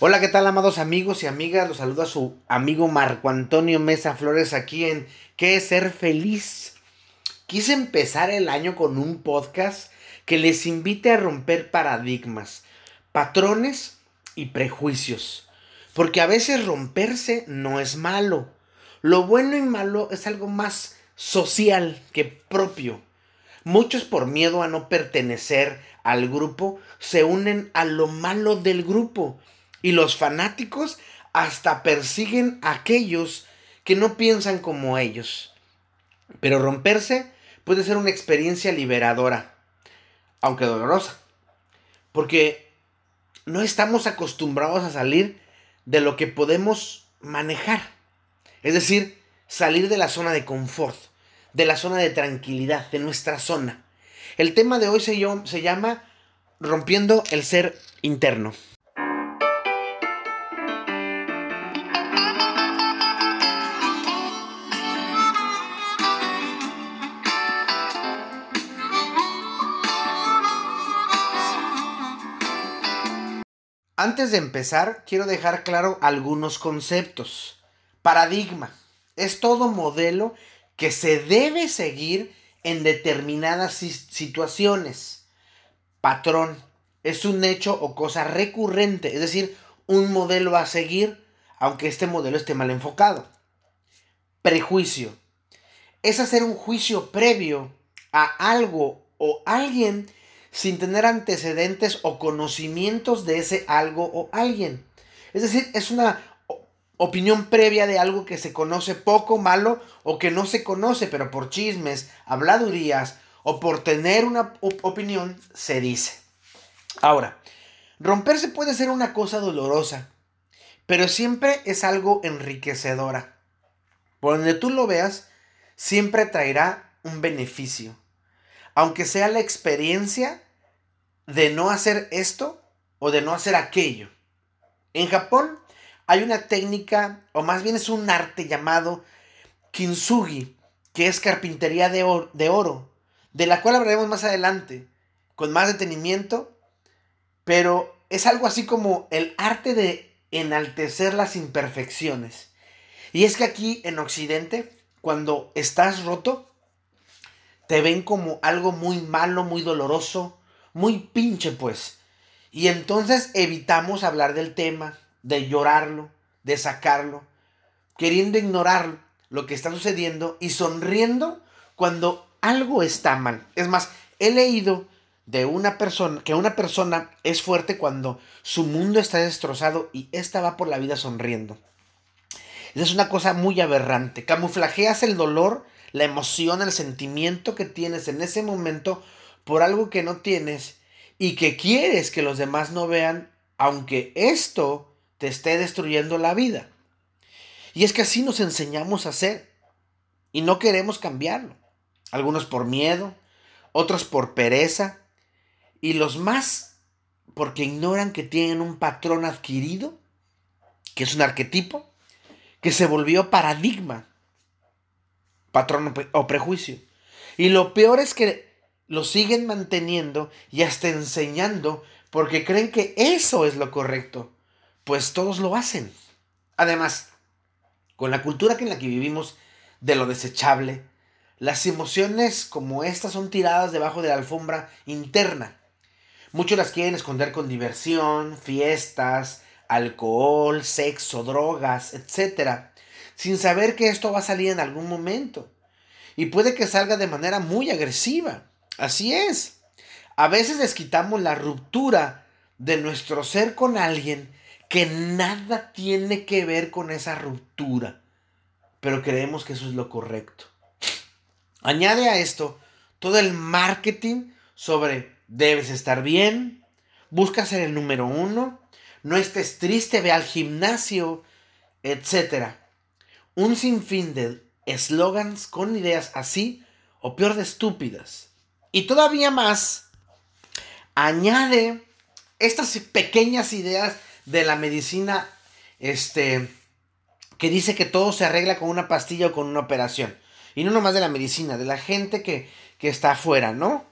Hola, ¿qué tal, amados amigos y amigas? Los saluda su amigo Marco Antonio Mesa Flores aquí en ¿Qué es ser feliz? Quise empezar el año con un podcast que les invite a romper paradigmas, patrones y prejuicios. Porque a veces romperse no es malo. Lo bueno y malo es algo más social que propio. Muchos por miedo a no pertenecer al grupo se unen a lo malo del grupo y los fanáticos hasta persiguen a aquellos que no piensan como ellos. Pero romperse puede ser una experiencia liberadora, aunque dolorosa, porque no estamos acostumbrados a salir de lo que podemos manejar. Es decir, salir de la zona de confort, de la zona de tranquilidad, de nuestra zona. El tema de hoy se, llama rompiendo el ser interno. Antes de empezar, quiero dejar claro algunos conceptos. Paradigma es todo modelo que se debe seguir en determinadas situaciones. Patrón es un hecho o cosa recurrente, es decir, un modelo a seguir, aunque este modelo esté mal enfocado. Prejuicio es hacer un juicio previo a algo o alguien sin tener antecedentes o conocimientos de ese algo o alguien. Es decir, es una opinión previa de algo que se conoce poco, malo o que no se conoce, pero por chismes, habladurías o por tener una opinión se dice. Ahora, romperse puede ser una cosa dolorosa, pero siempre es algo enriquecedora. Por donde tú lo veas, siempre traerá un beneficio aunque sea la experiencia de no hacer esto o de no hacer aquello. En Japón hay una técnica, o más bien es un arte llamado kintsugi, que es carpintería de de oro, de la cual hablaremos más adelante, con más detenimiento, pero es algo así como el arte de enaltecer las imperfecciones. Y es que aquí en Occidente, cuando estás roto, te ven como algo muy malo, muy doloroso, muy pinche pues. Y entonces evitamos hablar del tema, de llorarlo, de sacarlo, queriendo ignorar lo que está sucediendo y sonriendo cuando algo está mal. Es más, he leído de una persona que una persona es fuerte cuando su mundo está destrozado y ésta va por la vida sonriendo. Es una cosa muy aberrante. Camuflajeas el dolor la emoción, el sentimiento que tienes en ese momento por algo que no tienes y que quieres que los demás no vean, aunque esto te esté destruyendo la vida. Y es que así nos enseñamos a hacer y no queremos cambiarlo. Algunos por miedo, otros por pereza y los más porque ignoran que tienen un patrón adquirido, que es un arquetipo, que se volvió paradigma patrón o prejuicio. Y lo peor es que lo siguen manteniendo y hasta enseñando porque creen que eso es lo correcto, pues todos lo hacen. Además, con la cultura en la que vivimos de lo desechable, las emociones como estas son tiradas debajo de la alfombra interna. Muchos las quieren esconder con diversión, fiestas, alcohol, sexo, drogas, etc sin saber que esto va a salir en algún momento. Y puede que salga de manera muy agresiva. Así es. A veces les quitamos la ruptura de nuestro ser con alguien que nada tiene que ver con esa ruptura. Pero creemos que eso es lo correcto. Añade a esto todo el marketing sobre debes estar bien, busca ser el número uno, no estés triste, ve al gimnasio, etcétera un sinfín de eslogans con ideas así o peor de estúpidas. Y todavía más, añade estas pequeñas ideas de la medicina este que dice que todo se arregla con una pastilla o con una operación. Y no nomás de la medicina, de la gente que, que está afuera, ¿no?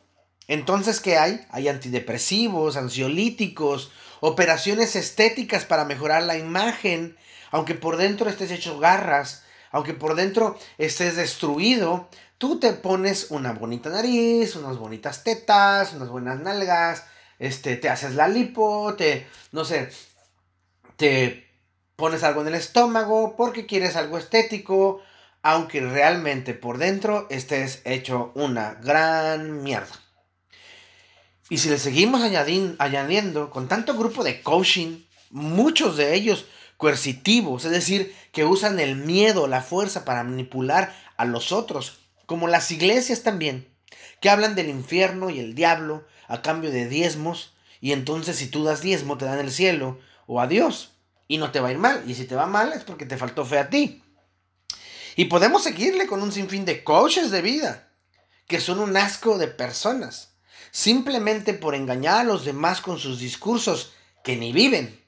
Entonces, ¿qué hay? Hay antidepresivos, ansiolíticos, operaciones estéticas para mejorar la imagen, aunque por dentro estés hecho garras, aunque por dentro estés destruido, tú te pones una bonita nariz, unas bonitas tetas, unas buenas nalgas, este, te haces la lipo, te, no sé, te pones algo en el estómago porque quieres algo estético, aunque realmente por dentro estés hecho una gran mierda. Y si le seguimos añadiendo con tanto grupo de coaching, muchos de ellos coercitivos, es decir, que usan el miedo, la fuerza para manipular a los otros, como las iglesias también, que hablan del infierno y el diablo a cambio de diezmos, y entonces si tú das diezmo te dan el cielo o a Dios, y no te va a ir mal, y si te va mal es porque te faltó fe a ti. Y podemos seguirle con un sinfín de coaches de vida, que son un asco de personas, simplemente por engañar a los demás con sus discursos que ni viven,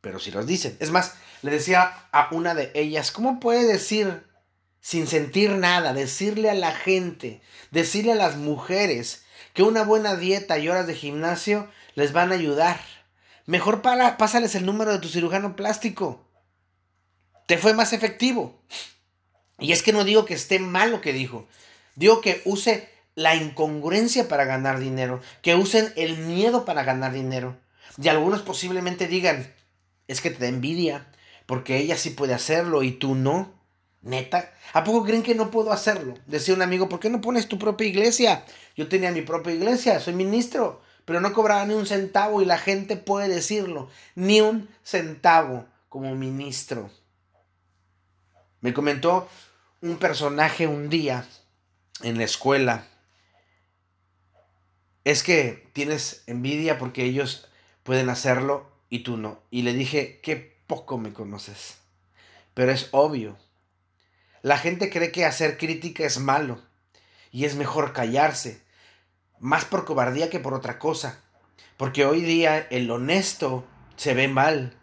pero si los dicen. Es más, le decía a una de ellas, ¿cómo puede decir sin sentir nada, decirle a la gente, decirle a las mujeres que una buena dieta y horas de gimnasio les van a ayudar? Mejor pásales el número de tu cirujano plástico. Te fue más efectivo. Y es que no digo que esté mal lo que dijo. Digo que use la incongruencia para ganar dinero. Que usen el miedo para ganar dinero. Y algunos posiblemente digan, es que te da envidia. Porque ella sí puede hacerlo y tú no. Neta. ¿A poco creen que no puedo hacerlo? Decía un amigo, ¿por qué no pones tu propia iglesia? Yo tenía mi propia iglesia, soy ministro, pero no cobraba ni un centavo y la gente puede decirlo. Ni un centavo como ministro. Me comentó un personaje un día en la escuela. Es que tienes envidia porque ellos pueden hacerlo y tú no. Y le dije, qué poco me conoces. Pero es obvio. La gente cree que hacer crítica es malo y es mejor callarse, más por cobardía que por otra cosa. Porque hoy día el honesto se ve mal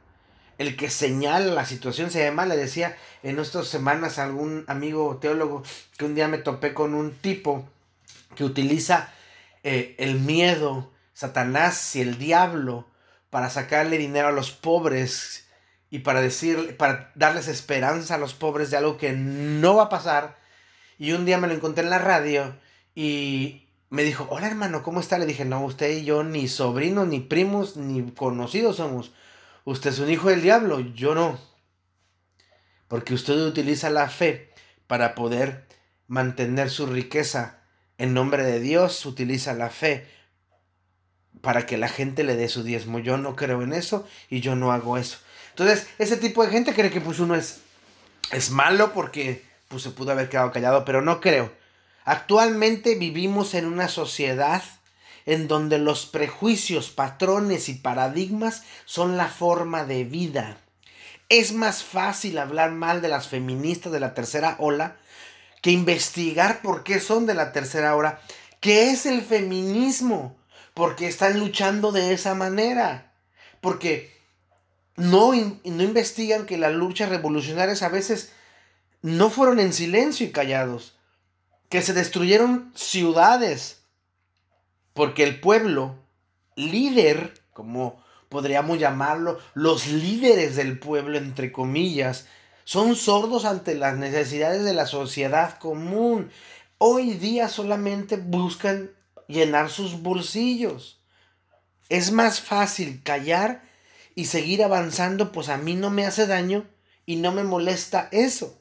el que señala la situación se llama, le decía en nuestras semanas a algún amigo teólogo que un día me topé con un tipo que utiliza eh, el miedo, Satanás y el diablo para sacarle dinero a los pobres y para decir, para darles esperanza a los pobres de algo que no va a pasar. Y un día me lo encontré en la radio y me dijo, hola hermano, ¿cómo está? Le dije, no, usted y yo ni sobrinos, ni primos, ni conocidos somos Usted es un hijo del diablo, yo no. Porque usted utiliza la fe para poder mantener su riqueza en nombre de Dios, utiliza la fe para que la gente le dé su diezmo. Yo no creo en eso y yo no hago eso. Entonces, ese tipo de gente cree que pues uno es, es malo porque pues se pudo haber quedado callado, pero no creo. Actualmente vivimos en una sociedad en donde los prejuicios, patrones y paradigmas son la forma de vida. Es más fácil hablar mal de las feministas de la tercera ola que investigar por qué son de la tercera ola, qué es el feminismo, porque están luchando de esa manera, porque no, no investigan que las luchas revolucionarias a veces no fueron en silencio y callados, que se destruyeron ciudades, porque el pueblo, líder, como podríamos llamarlo, los líderes del pueblo, entre comillas, son sordos ante las necesidades de la sociedad común. Hoy día solamente buscan llenar sus bolsillos. Es más fácil callar y seguir avanzando, pues a mí no me hace daño y no me molesta eso.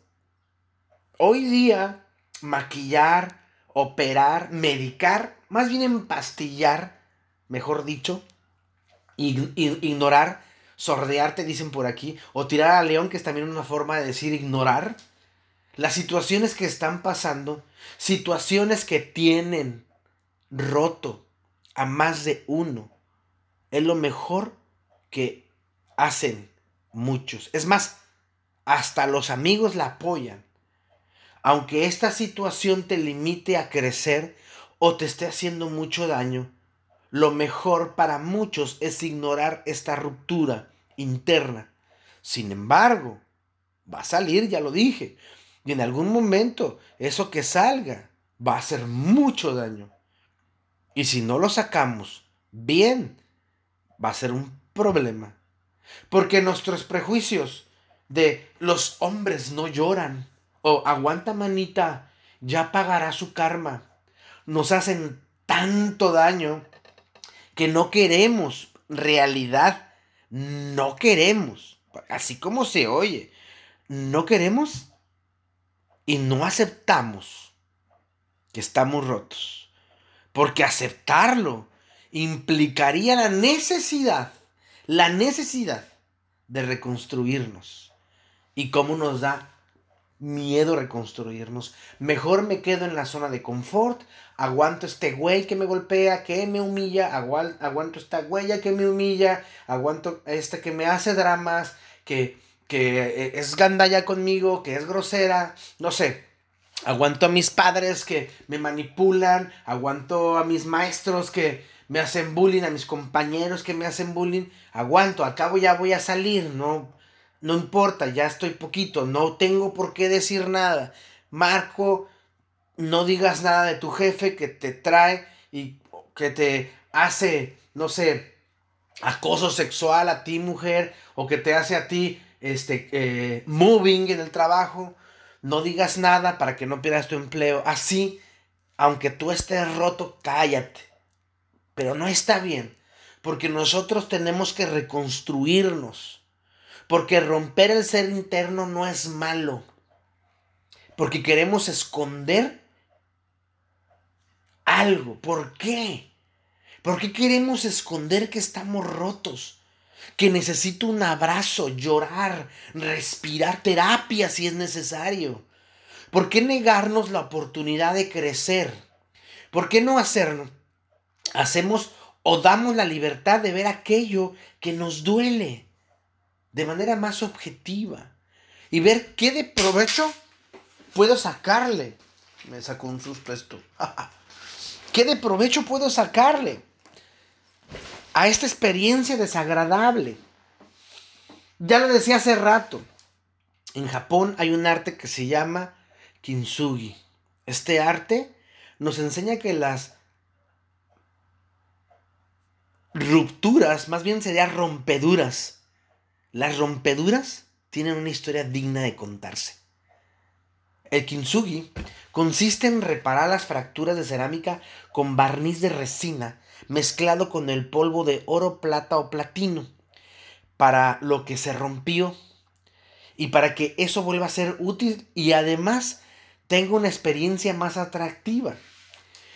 Hoy día, maquillar, operar, medicar, más bien empastillar, mejor dicho, ignorar, sordearte, dicen por aquí, o tirar a león, que es también una forma de decir ignorar, las situaciones que están pasando, situaciones que tienen roto a más de uno, es lo mejor que hacen muchos. Es más, hasta los amigos la apoyan. Aunque esta situación te limite a crecer o te esté haciendo mucho daño, lo mejor para muchos es ignorar esta ruptura interna. Sin embargo, va a salir, ya lo dije, y en algún momento eso que salga va a hacer mucho daño. Y si no lo sacamos bien, va a ser un problema. Porque nuestros prejuicios de los hombres no lloran o aguanta manita, ya pagará su karma, nos hacen tanto daño que no queremos realidad, no queremos, así como se oye, no queremos y no aceptamos que estamos rotos. Porque aceptarlo implicaría la necesidad, la necesidad de reconstruirnos. ¿Y cómo nos da miedo reconstruirnos? Mejor me quedo en la zona de confort, aguanto este güey que me golpea, que me humilla, aguanto esta huella que me humilla, aguanto este que me hace dramas, que, que eh, es gandalla conmigo, que es grosera, no sé. Aguanto a mis padres que me manipulan, aguanto a mis maestros que me hacen bullying, a mis compañeros que me hacen bullying, aguanto, al cabo ya voy a salir, no, no importa, ya estoy poquito, no tengo por qué decir nada. Marco, no digas nada de tu jefe que te trae y que te hace, no sé, acoso sexual a ti mujer o que te hace a ti este eh, moving en el trabajo. No digas nada para que no pierdas tu empleo. Así, aunque tú estés roto, cállate. Pero no está bien, porque nosotros tenemos que reconstruirnos. Porque romper el ser interno no es malo. Porque queremos esconder algo. ¿Por qué? ¿Por qué queremos esconder que estamos rotos? Que necesito un abrazo, llorar, respirar, terapia si es necesario. ¿Por qué negarnos la oportunidad de crecer? ¿Por qué no hacerlo? Hacemos o damos la libertad de ver aquello que nos duele de manera más objetiva y ver qué de provecho puedo sacarle. Me sacó un susto esto. ¿Qué de provecho puedo sacarle? a esta experiencia desagradable. Ya lo decía hace rato, en Japón hay un arte que se llama kintsugi. Este arte nos enseña que las rupturas, más bien serían rompeduras. Las rompeduras tienen una historia digna de contarse. El kintsugi consiste en reparar las fracturas de cerámica con barniz de resina mezclado con el polvo de oro, plata o platino para lo que se rompió y para que eso vuelva a ser útil y además tenga una experiencia más atractiva.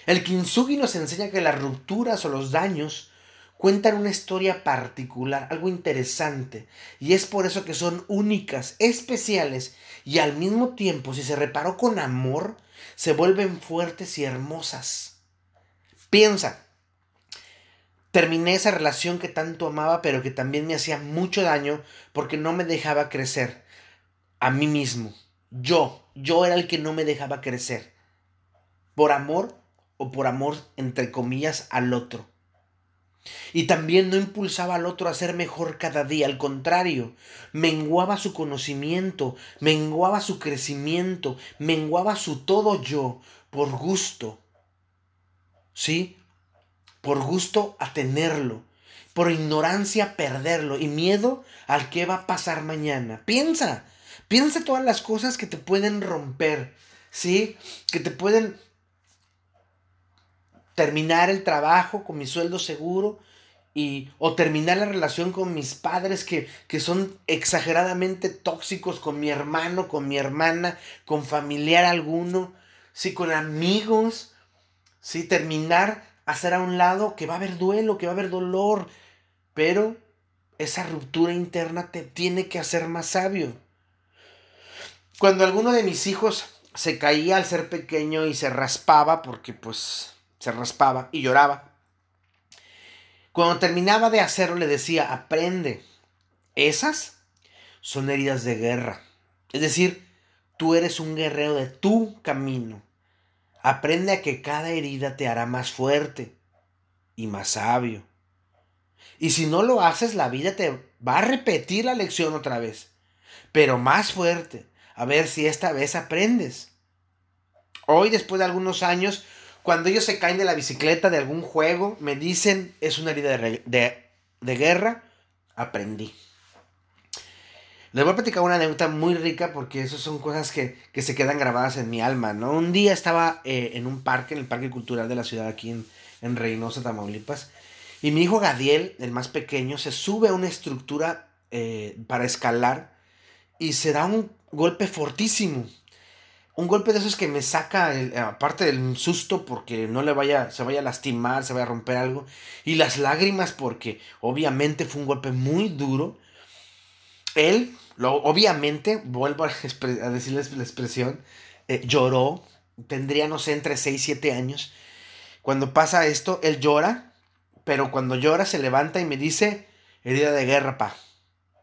El kintsugi nos enseña que las rupturas o los daños cuentan una historia particular, algo interesante, y es por eso que son únicas, especiales, y al mismo tiempo, si se reparó con amor, se vuelven fuertes y hermosas. Piensa, terminé esa relación que tanto amaba, pero que también me hacía mucho daño porque no me dejaba crecer a mí mismo. Yo, yo era el que no me dejaba crecer. Por amor o por amor, entre comillas, al otro. Y también no impulsaba al otro a ser mejor cada día, al contrario, menguaba su conocimiento, menguaba su crecimiento, menguaba su todo yo, por gusto. ¿Sí? por gusto a tenerlo, por ignorancia a perderlo y miedo al que va a pasar mañana. Piensa, piensa todas las cosas que te pueden romper, ¿sí? Que te pueden terminar el trabajo con mi sueldo seguro y o terminar la relación con mis padres que, que son exageradamente tóxicos con mi hermano, con mi hermana, con familiar alguno, sí, con amigos, sí, terminar hacer a un lado que va a haber duelo, que va a haber dolor, pero esa ruptura interna te tiene que hacer más sabio. Cuando alguno de mis hijos se caía al ser pequeño y se raspaba, porque pues se raspaba y lloraba, cuando terminaba de hacerlo le decía, aprende, esas son heridas de guerra. Es decir, tú eres un guerrero de tu camino. Aprende a que cada herida te hará más fuerte y más sabio. Y si no lo haces, la vida te va a repetir la lección otra vez, pero más fuerte, a ver si esta vez aprendes. Hoy, después de algunos años, cuando ellos se caen de la bicicleta de algún juego, me dicen, es una herida de, de, guerra, aprendí. Les voy a platicar una anécdota muy rica porque esas son cosas que, se quedan grabadas en mi alma, ¿no? Un día estaba eh, en un parque, en el Parque Cultural de la ciudad aquí en, en Reynosa, Tamaulipas, y mi hijo Gadiel, el más pequeño, se sube a una estructura eh, para escalar y se da un golpe fortísimo. Un golpe de esos que me saca, aparte del susto porque no le vaya, se vaya a lastimar, se vaya a romper algo. Y las lágrimas porque obviamente fue un golpe muy duro. Él, lo, obviamente, vuelvo a, decirles la expresión, eh, lloró. Tendría, no sé, entre 6 y 7 años. Cuando pasa esto, él llora. Pero cuando llora se levanta y me dice, herida de guerra, pa.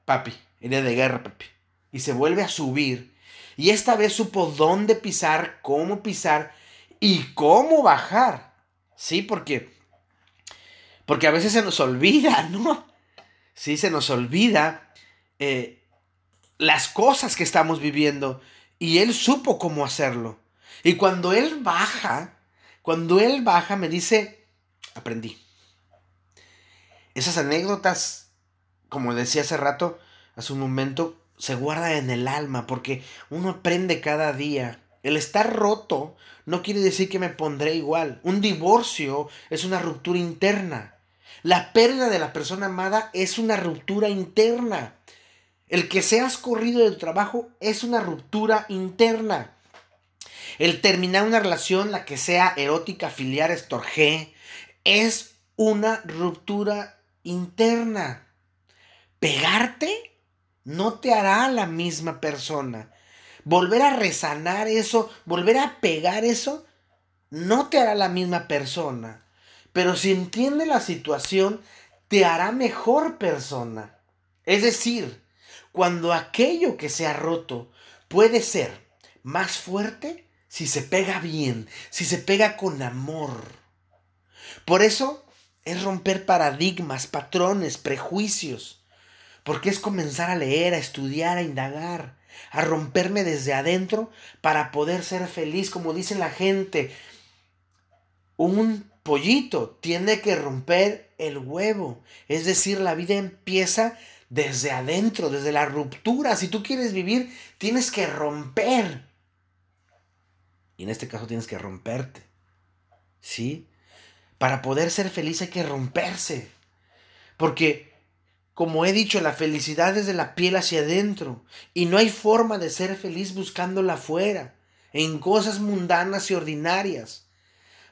Papi, herida de guerra, papi. Y se vuelve a subir. Y esta vez supo dónde pisar, cómo pisar y cómo bajar. Sí, porque porque a veces se nos olvida, ¿no? Sí, se nos olvida eh, las cosas que estamos viviendo. Y él supo cómo hacerlo. Y cuando él baja, cuando él baja, me dice, aprendí. Esas anécdotas, como decía hace rato, hace un momento, se guardan en el alma porque uno aprende cada día. El estar roto no quiere decir que me pondré igual. Un divorcio es una ruptura interna. La pérdida de la persona amada es una ruptura interna. El que seas corrido de tu trabajo es una ruptura interna. El terminar una relación, la que sea erótica, filial, estorgé, es una ruptura interna. Pegarte no te hará la misma persona. Volver a resanar eso, volver a pegar eso, no te hará la misma persona. Pero si entiende la situación, te hará mejor persona. Es decir, cuando aquello que se ha roto puede ser más fuerte si se pega bien, si se pega con amor. Por eso es romper paradigmas, patrones, prejuicios. Porque es comenzar a leer, a estudiar, a indagar, a romperme desde adentro para poder ser feliz, como dice la gente. Un pollito tiene que romper el huevo. Es decir, la vida empieza desde adentro, desde la ruptura. Si tú quieres vivir, tienes que romper. Y en este caso tienes que romperte. ¿Sí? Para poder ser feliz hay que romperse. Porque, como he dicho, la felicidad es de la piel hacia adentro. Y no hay forma de ser feliz buscándola afuera, en cosas mundanas y ordinarias.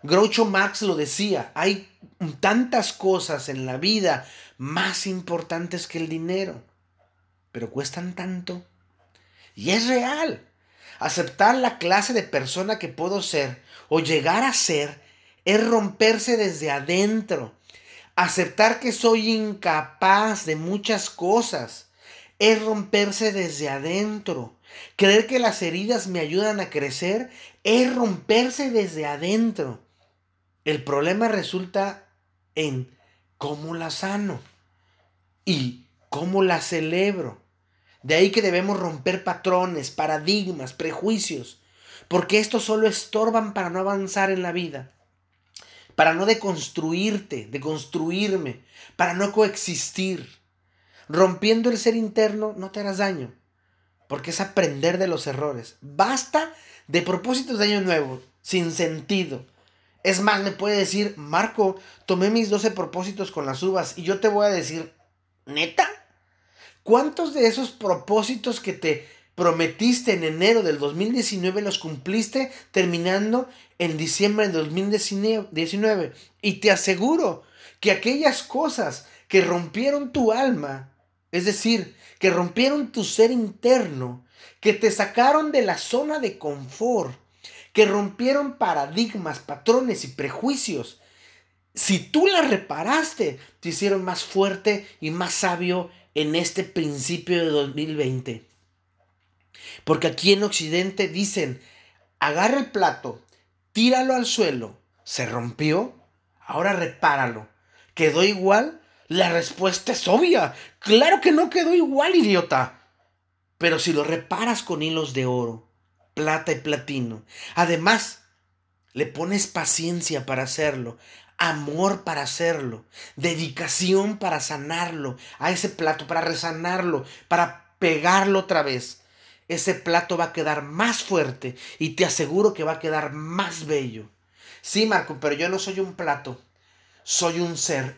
Groucho Marx lo decía, hay tantas cosas en la vida más importantes que el dinero, pero cuestan tanto. Y es real. Aceptar la clase de persona que puedo ser o llegar a ser es romperse desde adentro. Aceptar que soy incapaz de muchas cosas es romperse desde adentro. Creer que las heridas me ayudan a crecer es romperse desde adentro. El problema resulta en cómo la sano y cómo la celebro. De ahí que debemos romper patrones, paradigmas, prejuicios, porque estos solo estorban para no avanzar en la vida, para no deconstruirte, deconstruirme, para no coexistir. Rompiendo el ser interno no te harás daño, porque es aprender de los errores. Basta de propósitos de año nuevo, sin sentido, es más, me puede decir, Marco, tomé mis 12 propósitos con las uvas y yo te voy a decir, ¿neta? ¿Cuántos de esos propósitos que te prometiste en enero del 2019 los cumpliste terminando en diciembre del 2019? Y te aseguro que aquellas cosas que rompieron tu alma, es decir, que rompieron tu ser interno, que te sacaron de la zona de confort, que rompieron paradigmas, patrones y prejuicios. Si tú las reparaste, te hicieron más fuerte y más sabio en este principio de 2020. Porque aquí en Occidente dicen, agarra el plato, tíralo al suelo, se rompió, ahora repáralo. ¿Quedó igual? La respuesta es obvia. Claro que no quedó igual, idiota. Pero si lo reparas con hilos de oro, plata y platino. Además, le pones paciencia para hacerlo. amor para hacerlo, dedicación para sanarlo, a ese plato, para resanarlo, para pegarlo otra vez. Ese plato va a quedar más fuerte y te aseguro que va a quedar más bello. Sí, Marco, pero yo no soy un plato, soy un ser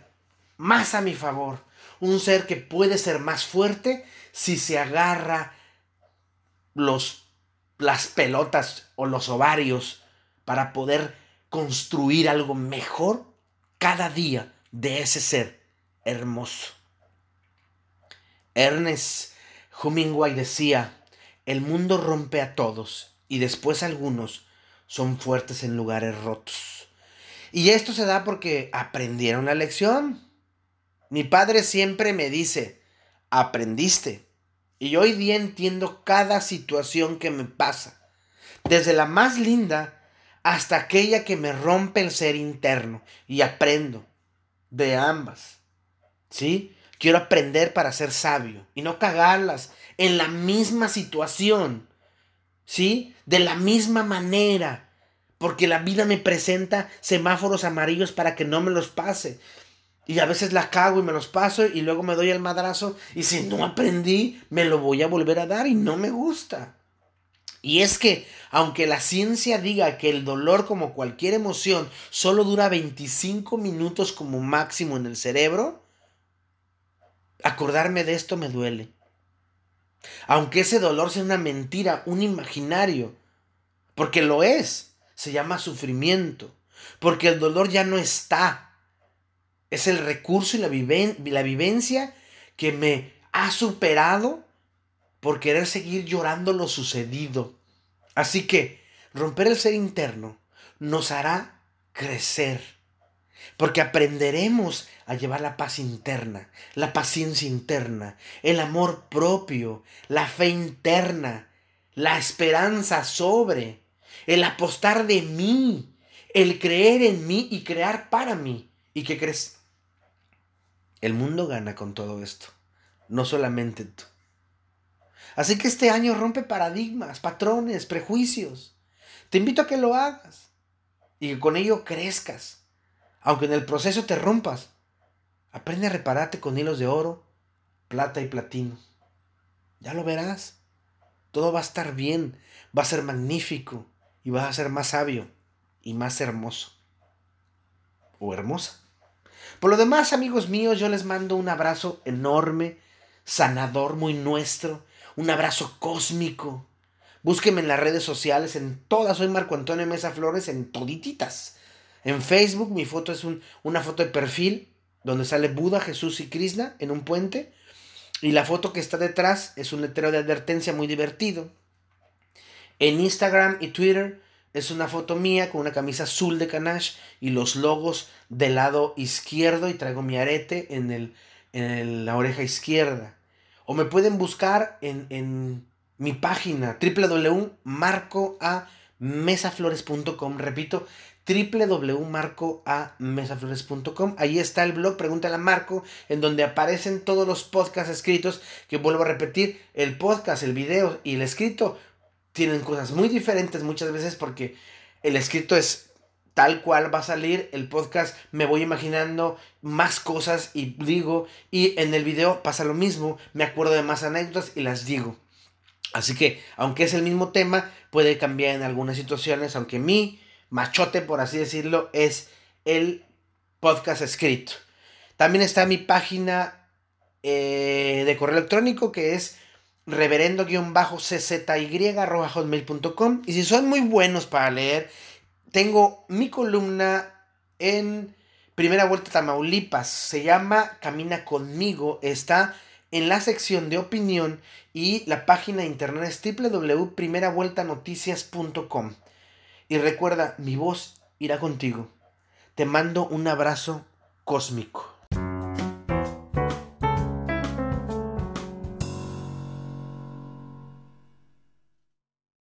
más a mi favor, un ser que puede ser más fuerte si se agarra los, las pelotas o los ovarios para poder construir algo mejor cada día de ese ser hermoso. Ernest Hemingway decía, el mundo rompe a todos y después algunos son fuertes en lugares rotos. Y esto se da porque aprendieron la lección. Mi padre siempre me dice, aprendiste. Y hoy día entiendo cada situación que me pasa, desde la más linda hasta aquella que me rompe el ser interno y aprendo de ambas. ¿Sí? Quiero aprender para ser sabio y no cagarlas en la misma situación. ¿Sí? De la misma manera. Porque la vida me presenta semáforos amarillos para que no me los pase. Y a veces la cago y me los paso y luego me doy el madrazo. Y si no aprendí, me lo voy a volver a dar y no me gusta. Y es que, aunque la ciencia diga que el dolor, como cualquier emoción, solo dura 25 minutos como máximo en el cerebro, acordarme de esto me duele. Aunque ese dolor sea una mentira, un imaginario, porque lo es, se llama sufrimiento, porque el dolor ya no está. Es el recurso y la, la vivencia que me ha superado por querer seguir llorando lo sucedido. Así que romper el ser interno nos hará crecer, porque aprenderemos a llevar la paz interna, la paciencia interna, el amor propio, la fe interna, la esperanza sobre, el apostar de mí, el creer en mí y crear para mí. ¿Y qué crees? El mundo gana con todo esto, no solamente tú. Así que este año rompe paradigmas, patrones, prejuicios. Te invito a que lo hagas y que con ello crezcas. Aunque en el proceso te rompas, aprende a repararte con hilos de oro, plata y platino. Ya lo verás. Todo va a estar bien, va a ser magnífico y vas a ser más sabio y más hermoso. O hermosa. Por lo demás, amigos míos, yo les mando un abrazo enorme, sanador, muy nuestro un abrazo cósmico. Búsqueme en las redes sociales, en todas, soy Marco Antonio Mesa Flores, en todititas. En Facebook mi foto es una foto de perfil donde sale Buda, Jesús y Krishna en un puente. Y la foto que está detrás es un letrero de advertencia muy divertido. En Instagram y Twitter es una foto mía con una camisa azul de canache y los logos del lado izquierdo y traigo mi arete en, el, en la oreja izquierda. O me pueden buscar en, mi página www.marcoamesaflores.com. Repito, www.marcoamesaflores.com. Ahí está el blog Pregúntale a Marco, en donde aparecen todos los podcasts escritos, que vuelvo a repetir, el podcast, el video y el escrito tienen cosas muy diferentes muchas veces porque el escrito es tal cual va a salir el podcast, me voy imaginando más cosas y digo, y en el video pasa lo mismo, me acuerdo de más anécdotas y las digo. Así que, aunque es el mismo tema, puede cambiar en algunas situaciones, aunque mi machote, por así decirlo, es el podcast escrito. También está mi página eh, de correo electrónico que es reverendo-czy.com y si son muy buenos para leer tengo mi columna en Primera Vuelta Tamaulipas. Se llama Camina conmigo. Está en la sección de opinión y la página de internet es www.primeravueltanoticias.com. Y recuerda, mi voz irá contigo. Te mando un abrazo cósmico.